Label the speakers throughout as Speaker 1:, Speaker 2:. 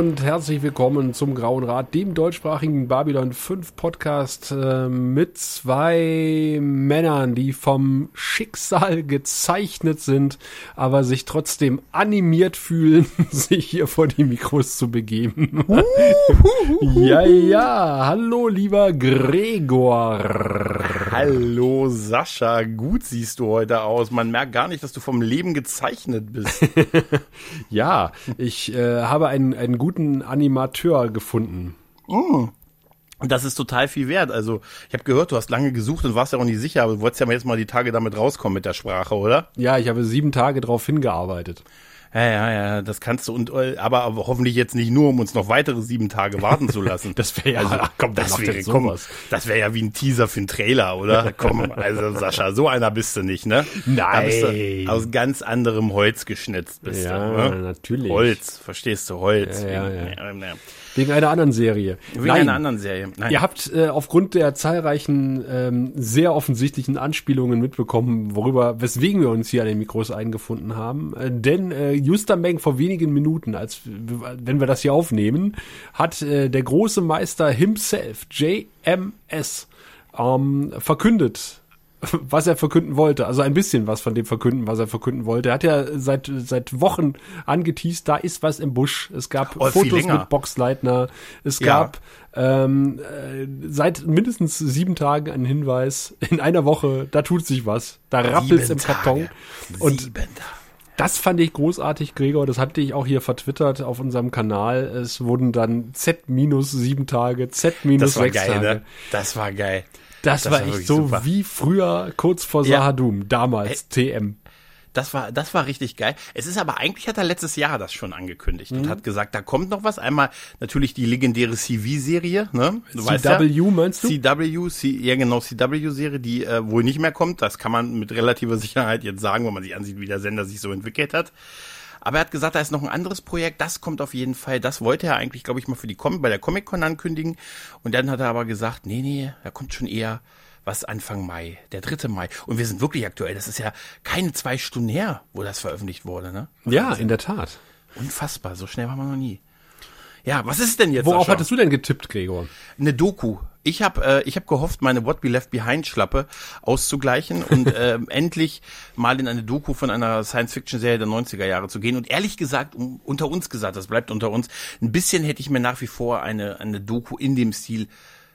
Speaker 1: Und herzlich willkommen zum Grauen Rat, dem deutschsprachigen Babylon 5 Podcast äh, mit zwei Männern, die vom Schicksal gezeichnet sind, aber sich trotzdem animiert fühlen, sich hier vor die Mikros zu begeben. ja, ja, hallo lieber Gregor.
Speaker 2: Hallo Sascha, gut siehst du heute aus. Man merkt gar nicht, dass du vom Leben gezeichnet bist.
Speaker 1: ja, ich äh, habe einen, einen guten Animateur gefunden.
Speaker 2: Und das ist total viel wert. Also, ich habe gehört, du hast lange gesucht und warst ja auch nicht sicher, aber du wolltest ja mal jetzt mal die Tage damit rauskommen mit der Sprache, oder?
Speaker 1: Ja, ich habe sieben Tage darauf hingearbeitet.
Speaker 2: Ja, ja, ja, das kannst du und äh, aber, aber hoffentlich jetzt nicht nur, um uns noch weitere sieben Tage warten zu lassen.
Speaker 1: das wäre ja,
Speaker 2: also, ach, komm, das wäre komm, das wäre ja wie ein Teaser für einen Trailer, oder? komm, also Sascha, so einer bist du nicht, ne?
Speaker 1: Nein.
Speaker 2: aus ganz anderem Holz geschnitzt bist
Speaker 1: ja,
Speaker 2: du.
Speaker 1: Ne? natürlich.
Speaker 2: Holz, verstehst du, Holz.
Speaker 1: Ja, ja, ja. Wegen einer anderen Serie.
Speaker 2: Wegen Nein. einer anderen Serie.
Speaker 1: Nein. Ihr habt äh, aufgrund der zahlreichen, ähm, sehr offensichtlichen Anspielungen mitbekommen, worüber, weswegen wir uns hier an den Mikros eingefunden haben. Äh, denn äh, Justerbank vor wenigen Minuten, als wenn wir das hier aufnehmen, hat äh, der große Meister himself, JMS, ähm, verkündet, was er verkünden wollte. Also ein bisschen was von dem verkünden, was er verkünden wollte. Er hat ja seit, seit Wochen angeteased, da ist was im Busch. Es gab
Speaker 2: oh,
Speaker 1: Fotos mit Boxleitner. Es ja. gab ähm, äh, seit mindestens sieben Tagen einen Hinweis. In einer Woche, da tut sich was. Da rappelt's im Karton. Und sieben das fand ich großartig, Gregor. Das hatte ich auch hier vertwittert auf unserem Kanal. Es wurden dann Z minus sieben Tage, Z minus sechs
Speaker 2: geil,
Speaker 1: Tage.
Speaker 2: Ne? Das war geil.
Speaker 1: Das, das war, war echt so super. wie früher kurz vor ja. Sahadum, damals hey, TM.
Speaker 2: Das war, das war richtig geil. Es ist aber eigentlich hat er letztes Jahr das schon angekündigt mhm. und hat gesagt, da kommt noch was. Einmal natürlich die legendäre CV-Serie, ne?
Speaker 1: Du CW ja, meinst du?
Speaker 2: CW, C, ja genau, CW-Serie, die äh, wohl nicht mehr kommt. Das kann man mit relativer Sicherheit jetzt sagen, wenn man sich ansieht, wie der Sender sich so entwickelt hat. Aber er hat gesagt, da ist noch ein anderes Projekt, das kommt auf jeden Fall. Das wollte er eigentlich, glaube ich, mal für die Com bei der Comic-Con ankündigen. Und dann hat er aber gesagt, nee, nee, da kommt schon eher was Anfang Mai, der 3. Mai. Und wir sind wirklich aktuell. Das ist ja keine zwei Stunden her, wo das veröffentlicht wurde, ne?
Speaker 1: Ja, in der Tat.
Speaker 2: Unfassbar, so schnell war man noch nie. Ja, was ist denn jetzt?
Speaker 1: Worauf hattest du denn getippt, Gregor?
Speaker 2: Eine Doku. Ich habe äh, ich hab gehofft, meine What We Left Behind Schlappe auszugleichen und äh, endlich mal in eine Doku von einer Science-Fiction-Serie der 90er Jahre zu gehen. Und ehrlich gesagt, um, unter uns gesagt, das bleibt unter uns, ein bisschen hätte ich mir nach wie vor eine, eine Doku in dem Stil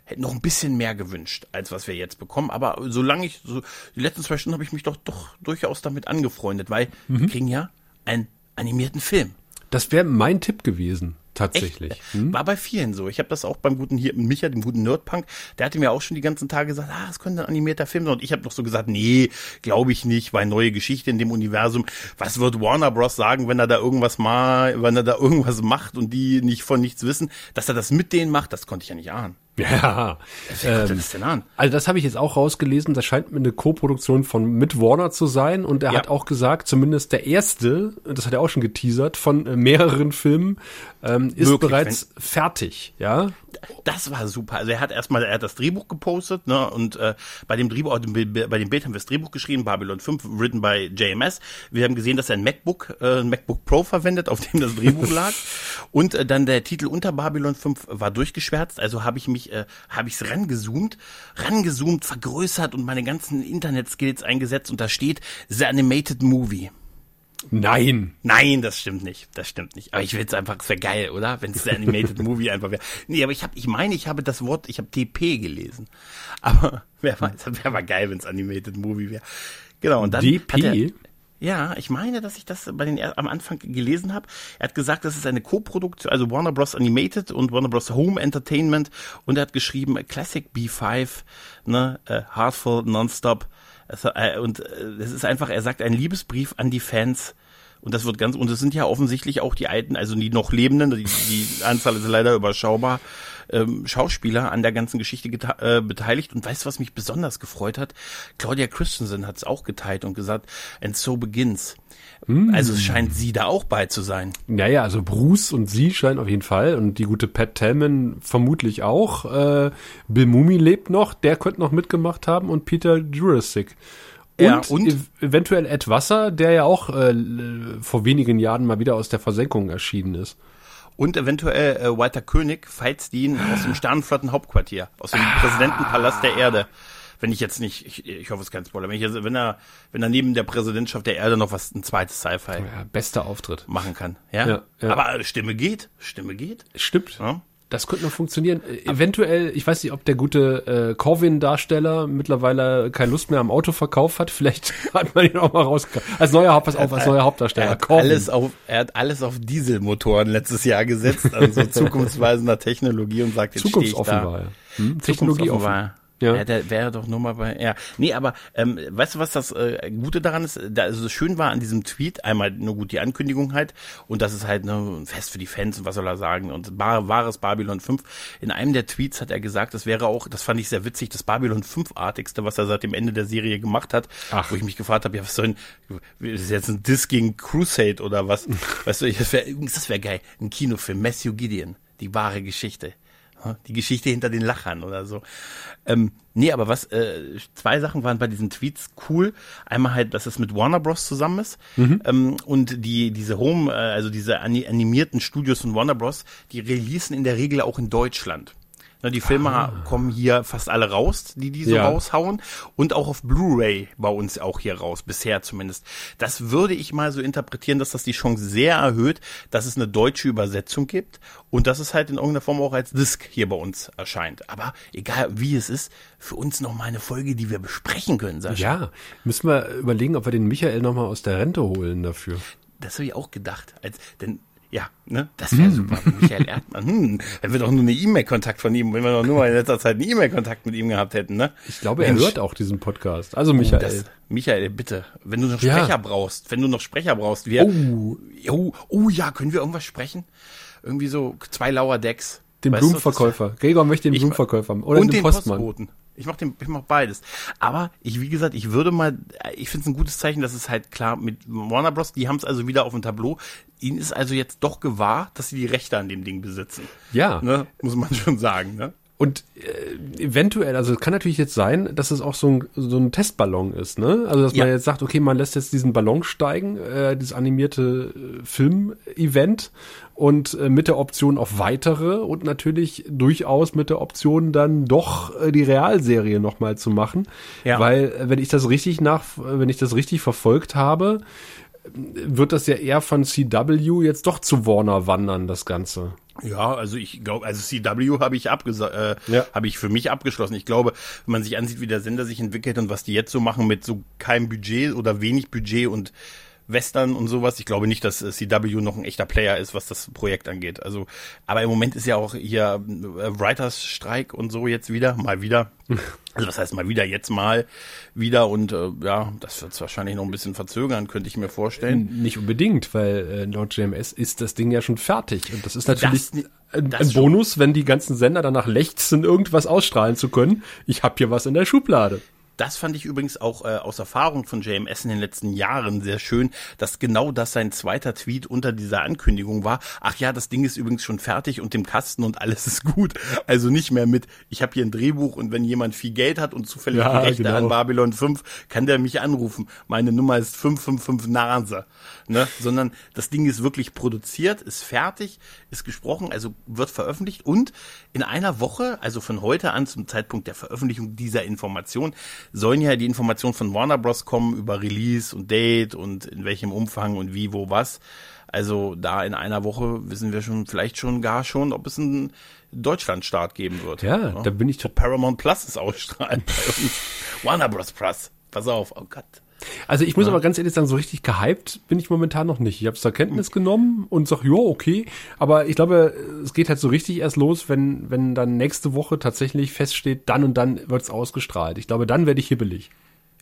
Speaker 2: hätte noch ein bisschen mehr gewünscht, als was wir jetzt bekommen. Aber solange ich, so, die letzten zwei Stunden habe ich mich doch, doch durchaus damit angefreundet, weil mhm. wir kriegen ja einen animierten Film.
Speaker 1: Das wäre mein Tipp gewesen. Tatsächlich.
Speaker 2: Hm? War bei vielen so. Ich habe das auch beim guten hier, Micha, dem guten Nerdpunk, der hatte mir auch schon die ganzen Tage gesagt, ah, es könnte ein animierter Film sein. Und ich habe noch so gesagt, nee, glaube ich nicht, weil neue Geschichte in dem Universum. Was wird Warner Bros. sagen, wenn er da irgendwas mal, wenn er da irgendwas macht und die nicht von nichts wissen, dass er das mit denen macht, das konnte ich ja nicht ahnen.
Speaker 1: Ja.
Speaker 2: Wer ähm, das denn an?
Speaker 1: Also das habe ich jetzt auch rausgelesen. Das scheint mir eine Co-Produktion von mit Warner zu sein. Und er ja. hat auch gesagt, zumindest der erste, das hat er auch schon geteasert, von äh, mehreren Filmen ähm, ist Wirklich, bereits fertig. Ja.
Speaker 2: Das war super. Also er hat erstmal, er hat das Drehbuch gepostet, ne? Und äh, bei dem Drehbuch, bei dem Bild haben wir das Drehbuch geschrieben, Babylon 5, written by JMS. Wir haben gesehen, dass er ein MacBook, äh, ein MacBook Pro verwendet, auf dem das Drehbuch lag. Und äh, dann der Titel unter Babylon 5 war durchgeschwärzt. Also habe ich mich ich, äh, habe ich es rangezoomt, rangezoomt, vergrößert und meine ganzen Internet-Skills eingesetzt und da steht The Animated Movie.
Speaker 1: Nein.
Speaker 2: Nein, das stimmt nicht. Das stimmt nicht. Aber ich will es einfach, es wäre geil, oder? Wenn es der Animated Movie einfach wäre. Nee, aber ich habe, ich meine, ich habe das Wort, ich habe TP gelesen. Aber wäre mal, wär mal geil, wenn es Animated Movie wäre. Genau, und dann.
Speaker 1: DP?
Speaker 2: Ja, ich meine, dass ich das bei den am Anfang gelesen habe. Er hat gesagt, das ist eine Co-Produktion, also Warner Bros. Animated und Warner Bros. Home Entertainment und er hat geschrieben Classic B5, ne, uh, Heartful Nonstop. Also, äh, und es ist einfach, er sagt ein Liebesbrief an die Fans. Und das wird ganz, und es sind ja offensichtlich auch die alten, also die noch Lebenden, die, die Anzahl ist leider überschaubar, ähm, Schauspieler an der ganzen Geschichte äh, beteiligt. Und weißt du, was mich besonders gefreut hat? Claudia Christensen hat es auch geteilt und gesagt, and so begins. Mm. Also es scheint sie da auch bei zu sein.
Speaker 1: Naja, also Bruce und sie scheinen auf jeden Fall und die gute Pat Tellman vermutlich auch. Äh, Bill Mumi lebt noch, der könnte noch mitgemacht haben und Peter Jurassic. Ja, und, ev eventuell Ed Wasser, der ja auch äh, vor wenigen Jahren mal wieder aus der Versenkung erschienen ist.
Speaker 2: Und eventuell äh, Walter König, falls die ihn aus dem Sternenflottenhauptquartier, aus dem ah. Präsidentenpalast der Erde. Wenn ich jetzt nicht, ich, ich hoffe, es ist kein Spoiler, wenn, ich jetzt, wenn er, wenn er neben der Präsidentschaft der Erde noch was, ein zweites Sci-Fi.
Speaker 1: Ja, bester Auftritt.
Speaker 2: Machen kann. Ja? ja, ja. Aber Stimme geht. Stimme geht.
Speaker 1: Stimmt. Ja? Das könnte noch funktionieren. Äh, eventuell, ich weiß nicht, ob der gute äh, Corvin-Darsteller mittlerweile keine Lust mehr am Autoverkauf hat. Vielleicht hat man ihn auch mal rausgekauft. Als neuer, Haupt, pass auf, als neuer Hauptdarsteller.
Speaker 2: Er hat, alles auf, er hat alles auf Dieselmotoren letztes Jahr gesetzt, also zukunftsweisender Technologie und sagt, jetzt
Speaker 1: Zukunftsoffen war er.
Speaker 2: Hm? Technologie offen. Ja. ja, der wäre doch nur mal bei. Ja, nee, aber ähm, weißt du, was das äh, Gute daran ist? Da, also schön war an diesem Tweet einmal nur gut die Ankündigung halt und das ist halt ne, ein Fest für die Fans und was soll er sagen und bar, wahres Babylon 5. In einem der Tweets hat er gesagt, das wäre auch, das fand ich sehr witzig, das Babylon 5-artigste, was er seit dem Ende der Serie gemacht hat, Ach. wo ich mich gefragt habe, ja, was soll denn, ist das jetzt ein Diss gegen Crusade oder was? weißt du, das wäre das wäre geil, ein Kinofilm, Matthew Gideon, die wahre Geschichte. Die Geschichte hinter den Lachern oder so. Ähm, nee, aber was, äh, zwei Sachen waren bei diesen Tweets cool. Einmal halt, dass es mit Warner Bros. zusammen ist. Mhm. Ähm, und die, diese Home, äh, also diese animierten Studios von Warner Bros., die releasen in der Regel auch in Deutschland. Die Filme ah. kommen hier fast alle raus, die die so ja. raushauen. Und auch auf Blu-ray bei uns auch hier raus, bisher zumindest. Das würde ich mal so interpretieren, dass das die Chance sehr erhöht, dass es eine deutsche Übersetzung gibt und dass es halt in irgendeiner Form auch als Disc hier bei uns erscheint. Aber egal wie es ist, für uns noch mal eine Folge, die wir besprechen können, Sascha.
Speaker 1: Ja, müssen wir überlegen, ob wir den Michael noch mal aus der Rente holen dafür.
Speaker 2: Das habe ich auch gedacht. Als, denn ja, ne? Das wäre hm. super. Michael Erdmann. Hm, wenn wir doch nur eine E-Mail-Kontakt von ihm, wenn wir doch nur mal in letzter Zeit einen E-Mail-Kontakt mit ihm gehabt hätten, ne?
Speaker 1: Ich glaube, Mensch. er hört auch diesen Podcast. Also Michael. Das,
Speaker 2: Michael, bitte, wenn du noch Sprecher ja. brauchst, wenn du noch Sprecher brauchst, wir. Oh. oh, oh ja, können wir irgendwas sprechen? Irgendwie so zwei Lauer Decks.
Speaker 1: Den weißt Blumenverkäufer. Du, Gregor möchte den ich, Blumenverkäufer haben.
Speaker 2: Oder und den, den Postmann. Postboten. Ich mach den, ich mach beides. Aber ich, wie gesagt, ich würde mal, ich finde es ein gutes Zeichen, dass es halt klar mit Warner Bros. Die haben es also wieder auf dem Tableau. Ihnen ist also jetzt doch gewahr, dass sie die Rechte an dem Ding besitzen.
Speaker 1: Ja,
Speaker 2: ne? muss man schon sagen. Ne?
Speaker 1: Und äh, eventuell, also es kann natürlich jetzt sein, dass es auch so ein, so ein Testballon ist, ne? Also dass ja. man jetzt sagt, okay, man lässt jetzt diesen Ballon steigen, äh, dieses animierte äh, Film-Event und äh, mit der Option auf weitere und natürlich durchaus mit der Option dann doch äh, die Realserie nochmal zu machen. Ja. Weil, äh, wenn ich das richtig nach, wenn ich das richtig verfolgt habe, wird das ja eher von CW jetzt doch zu Warner wandern, das Ganze.
Speaker 2: Ja, also ich glaube, also CW habe ich abgesagt, äh, ja. habe ich für mich abgeschlossen. Ich glaube, wenn man sich ansieht, wie der Sender sich entwickelt und was die jetzt so machen mit so keinem Budget oder wenig Budget und Western und sowas. Ich glaube nicht, dass äh, CW noch ein echter Player ist, was das Projekt angeht. Also, aber im Moment ist ja auch hier äh, Writers Streik und so jetzt wieder, mal wieder. Also das heißt mal wieder, jetzt mal wieder und äh, ja, das wird es wahrscheinlich noch ein bisschen verzögern, könnte ich mir vorstellen.
Speaker 1: Nicht unbedingt, weil äh, laut GMS ist das Ding ja schon fertig und das ist natürlich das, ein, ein Bonus, wenn die ganzen Sender danach lechzen, irgendwas ausstrahlen zu können. Ich habe hier was in der Schublade.
Speaker 2: Das fand ich übrigens auch äh, aus Erfahrung von JMS in den letzten Jahren sehr schön, dass genau das sein zweiter Tweet unter dieser Ankündigung war. Ach ja, das Ding ist übrigens schon fertig und im Kasten und alles ist gut. Also nicht mehr mit, ich habe hier ein Drehbuch und wenn jemand viel Geld hat und zufällig ja, die Rechte genau. an Babylon 5, kann der mich anrufen. Meine Nummer ist 555 Nase. Ne? Sondern das Ding ist wirklich produziert, ist fertig, ist gesprochen, also wird veröffentlicht und in einer Woche, also von heute an zum Zeitpunkt der Veröffentlichung dieser Information, sollen ja die Informationen von Warner Bros. kommen über Release und Date und in welchem Umfang und wie, wo, was. Also da in einer Woche wissen wir schon, vielleicht schon gar schon, ob es einen Deutschlandstart geben wird.
Speaker 1: Ja, ja. da bin ich.
Speaker 2: Paramount Plus ist ausstrahlen Warner Bros. Plus. Pass auf, oh Gott.
Speaker 1: Also ich muss ja. aber ganz ehrlich sagen, so richtig gehypt bin ich momentan noch nicht. Ich habe es zur Kenntnis genommen und sag, jo, okay. Aber ich glaube, es geht halt so richtig erst los, wenn, wenn dann nächste Woche tatsächlich feststeht, dann und dann wird's ausgestrahlt. Ich glaube, dann werde ich hibbelig.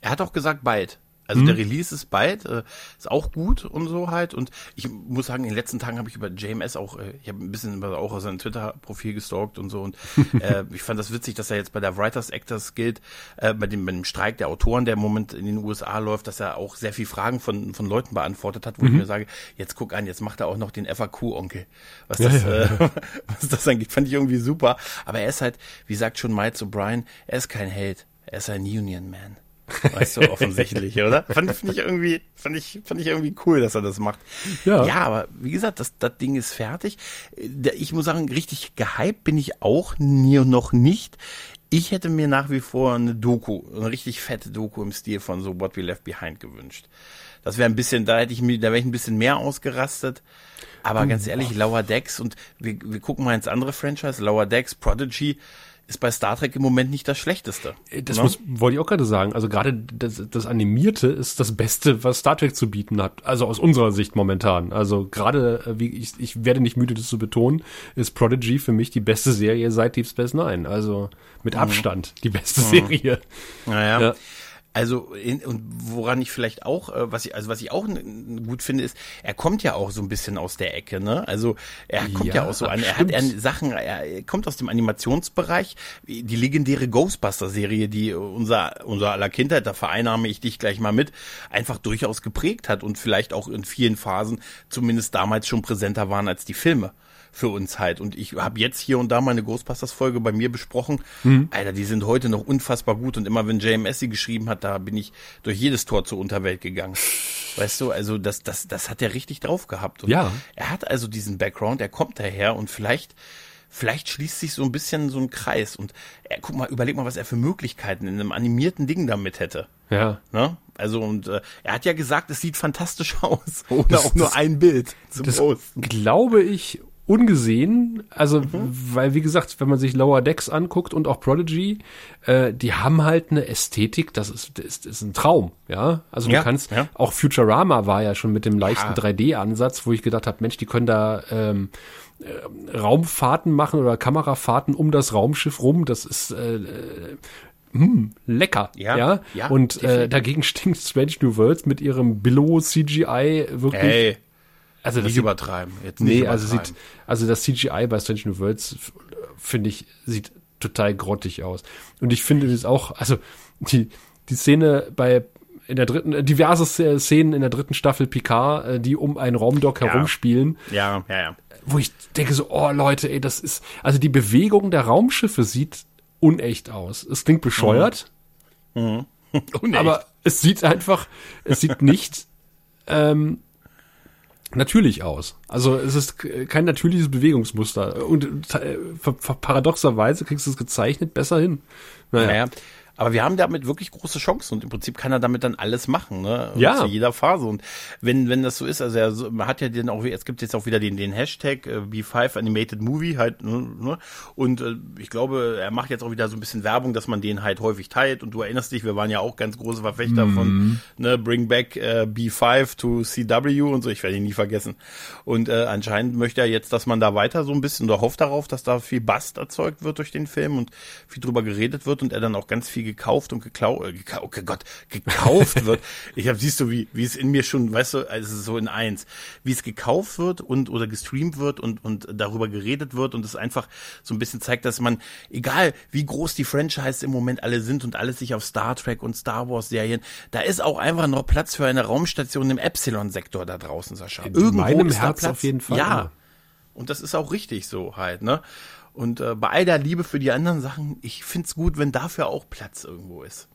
Speaker 2: Er hat auch gesagt bald. Also mhm. der Release ist bald, äh, ist auch gut und so halt. Und ich muss sagen, in den letzten Tagen habe ich über JMS auch, äh, ich habe ein bisschen über, auch aus seinem Twitter-Profil gestalkt und so. Und äh, ich fand das witzig, dass er jetzt bei der Writers Actors Guild, äh, bei, dem, bei dem Streik der Autoren, der im Moment in den USA läuft, dass er auch sehr viel Fragen von, von Leuten beantwortet hat, wo mhm. ich mir sage, jetzt guck an, jetzt macht er auch noch den FAQ-Onkel. Was das, ja, ja, ja. Äh, was das angeht, fand ich irgendwie super. Aber er ist halt, wie sagt schon Miles O'Brien, er ist kein Held, er ist ein Union Man. Weißt du, offensichtlich, oder? Fand, fand ich irgendwie, fand ich, fand ich irgendwie cool, dass er das macht. Ja, ja aber wie gesagt, das, das Ding ist fertig. Ich muss sagen, richtig gehypt bin ich auch nie noch nicht. Ich hätte mir nach wie vor eine Doku, eine richtig fette Doku im Stil von so What We Left Behind gewünscht. Das wäre ein bisschen, da hätte ich mir, da wäre ich ein bisschen mehr ausgerastet. Aber ganz ehrlich, Lower Decks und wir, wir gucken mal ins andere Franchise, Lower Decks, Prodigy, ist bei Star Trek im Moment nicht das Schlechteste.
Speaker 1: Äh, das ne? muss, wollte ich auch gerade sagen. Also gerade das, das Animierte ist das Beste, was Star Trek zu bieten hat. Also aus unserer Sicht momentan. Also gerade, äh, wie ich, ich werde nicht müde, das zu betonen, ist Prodigy für mich die beste Serie seit Deep Space Nine. Also mit mhm. Abstand die beste mhm. Serie.
Speaker 2: Naja. Ja. Also in, und woran ich vielleicht auch, äh, was ich also was ich auch gut finde, ist, er kommt ja auch so ein bisschen aus der Ecke, ne? Also er kommt ja, ja auch so an, er hat er Sachen, er kommt aus dem Animationsbereich, die legendäre Ghostbuster-Serie, die unser unser aller Kindheit, da vereinnahme ich dich gleich mal mit, einfach durchaus geprägt hat und vielleicht auch in vielen Phasen zumindest damals schon präsenter waren als die Filme für uns halt. Und ich habe jetzt hier und da mal eine Ghostbusters-Folge bei mir besprochen. Mhm. Alter, die sind heute noch unfassbar gut. Und immer wenn JMS sie geschrieben hat, da bin ich durch jedes Tor zur Unterwelt gegangen. Weißt du, also das, das, das hat er richtig drauf gehabt. Und
Speaker 1: ja.
Speaker 2: Er hat also diesen Background, er kommt daher und vielleicht vielleicht schließt sich so ein bisschen so ein Kreis und er, guck mal, überleg mal, was er für Möglichkeiten in einem animierten Ding damit hätte.
Speaker 1: Ja.
Speaker 2: Ne? Also und äh, er hat ja gesagt, es sieht fantastisch aus. Oder das, auch nur ein Bild
Speaker 1: zum das Posten. Glaube ich ungesehen. Also, mhm. weil, wie gesagt, wenn man sich Lower Decks anguckt und auch Prodigy, äh, die haben halt eine Ästhetik, das ist, das ist, ist ein Traum, ja. Also du ja, kannst, ja. auch Futurama war ja schon mit dem leichten ja. 3D-Ansatz, wo ich gedacht habe, Mensch, die können da ähm, äh, Raumfahrten machen oder Kamerafahrten um das Raumschiff rum. Das ist äh, äh hm, lecker, ja, ja. ja und äh, dagegen stinkt Strange New Worlds mit ihrem Billow CGI wirklich. Ey,
Speaker 2: also das nicht übertreiben.
Speaker 1: Jetzt nicht nee, also übertreiben. also sieht, also das CGI bei Strange New Worlds finde ich sieht total grottig aus. Und ich finde es auch, also die die Szene bei in der dritten diverse Szenen in der dritten Staffel Picard, äh, die um einen Raumdock ja. herumspielen.
Speaker 2: Ja, ja, ja.
Speaker 1: Wo ich denke so, oh Leute, ey, das ist also die Bewegung der Raumschiffe sieht unecht aus. Es klingt bescheuert. Mhm. Mhm. aber es sieht einfach, es sieht nicht ähm, natürlich aus. Also es ist kein natürliches Bewegungsmuster. Und äh, paradoxerweise kriegst du es gezeichnet besser hin.
Speaker 2: Naja. naja. Aber wir haben damit wirklich große Chancen und im Prinzip kann er damit dann alles machen, ne?
Speaker 1: Ja.
Speaker 2: Zu jeder Phase. Und wenn, wenn das so ist, also er, man hat ja den auch, es gibt jetzt auch wieder den, den Hashtag äh, B5 Animated Movie halt, ne? ne? Und äh, ich glaube, er macht jetzt auch wieder so ein bisschen Werbung, dass man den halt häufig teilt. Und du erinnerst dich, wir waren ja auch ganz große Verfechter mhm. von ne, Bring Back äh, B5 to CW und so, ich werde ihn nie vergessen. Und äh, anscheinend möchte er jetzt, dass man da weiter so ein bisschen oder hofft darauf, dass da viel Bast erzeugt wird durch den Film und viel drüber geredet wird und er dann auch ganz viel viel gekauft und geklaut, äh, gekau oh Gott, gekauft wird. Ich habe, siehst du, wie, wie es in mir schon, weißt du, also so in eins, wie es gekauft wird und oder gestreamt wird und, und darüber geredet wird und es einfach so ein bisschen zeigt, dass man, egal wie groß die Franchise im Moment alle sind und alles sich auf Star Trek und Star Wars Serien, da ist auch einfach noch Platz für eine Raumstation im Epsilon-Sektor da draußen, Sascha.
Speaker 1: In Irgendwo meinem ist Herz Platz. auf jeden Fall.
Speaker 2: Ja. Und das ist auch richtig so halt, ne? Und äh, bei all der Liebe für die anderen Sachen, ich find's gut, wenn dafür auch Platz irgendwo ist.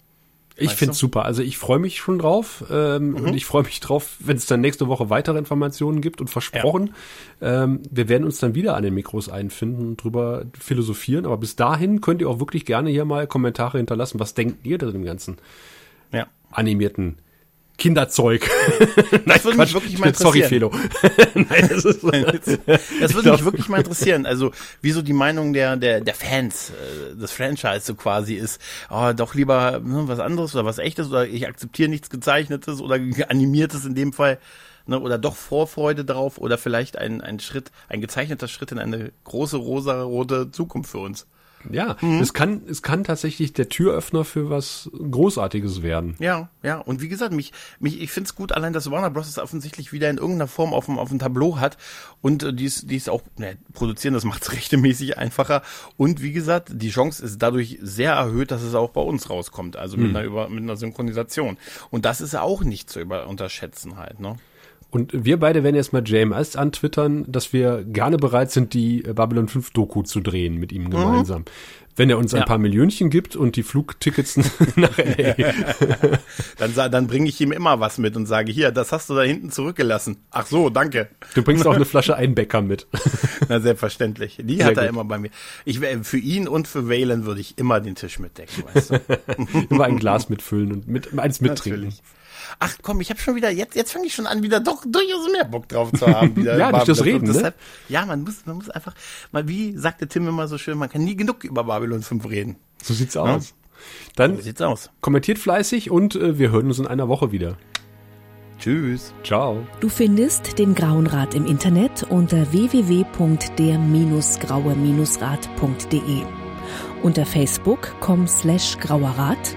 Speaker 1: Ich finde es super. Also ich freue mich schon drauf ähm, mhm. und ich freue mich drauf, wenn es dann nächste Woche weitere Informationen gibt und versprochen, ja. ähm, wir werden uns dann wieder an den Mikros einfinden und drüber philosophieren. Aber bis dahin könnt ihr auch wirklich gerne hier mal Kommentare hinterlassen. Was denkt ihr da dem ganzen ja. animierten Kinderzeug.
Speaker 2: das würde mich wirklich mal interessieren. Sorry, Felo. Nein, das, ist, das würde mich wirklich mal interessieren. Also, wieso die Meinung der, der, der Fans äh, des Franchise so quasi ist, oh, doch lieber ne, was anderes oder was echtes oder ich akzeptiere nichts gezeichnetes oder animiertes in dem Fall. Ne, oder doch Vorfreude drauf oder vielleicht ein, ein Schritt, ein gezeichneter Schritt in eine große rosa-rote Zukunft für uns.
Speaker 1: Ja, mhm. es kann, es kann tatsächlich der Türöffner für was Großartiges werden.
Speaker 2: Ja, ja. Und wie gesagt, mich, mich, ich finde es gut, allein, dass Warner Bros. es offensichtlich wieder in irgendeiner Form auf dem, auf dem Tableau hat und äh, dies, dies auch ne, produzieren, das macht es rechtmäßig einfacher. Und wie gesagt, die Chance ist dadurch sehr erhöht, dass es auch bei uns rauskommt, also mit mhm. einer über, mit einer Synchronisation. Und das ist auch nicht zu über, unterschätzen halt, ne?
Speaker 1: Und wir beide werden jetzt mal JMS antwittern, dass wir gerne bereit sind, die Babylon 5 Doku zu drehen mit ihm gemeinsam. Mhm. Wenn er uns ein ja. paar Millionchen gibt und die Flugtickets nach LA.
Speaker 2: dann dann bringe ich ihm immer was mit und sage, hier, das hast du da hinten zurückgelassen. Ach so, danke.
Speaker 1: Du bringst auch eine Flasche Einbäcker mit.
Speaker 2: Na, selbstverständlich. Die Sehr hat er gut. immer bei mir. Ich, für ihn und für Valen würde ich immer den Tisch mitdecken, weißt du?
Speaker 1: immer ein Glas mitfüllen und mit, eins mittrinken. Natürlich
Speaker 2: ach komm, ich habe schon wieder, jetzt, jetzt fange ich schon an, wieder doch durchaus mehr Bock drauf zu haben. Wieder
Speaker 1: ja, durch das Reden, deshalb, ne?
Speaker 2: Ja, man muss, man muss einfach, mal wie sagte Tim immer so schön, man kann nie genug über Babylon 5 reden.
Speaker 1: So sieht's ja? aus. Dann so sieht's aus. kommentiert fleißig und äh, wir hören uns in einer Woche wieder.
Speaker 2: Tschüss.
Speaker 1: Ciao.
Speaker 3: Du findest den Grauen Rat im Internet unter www.der-graue-rat.de unter facebook.com slash grauerrat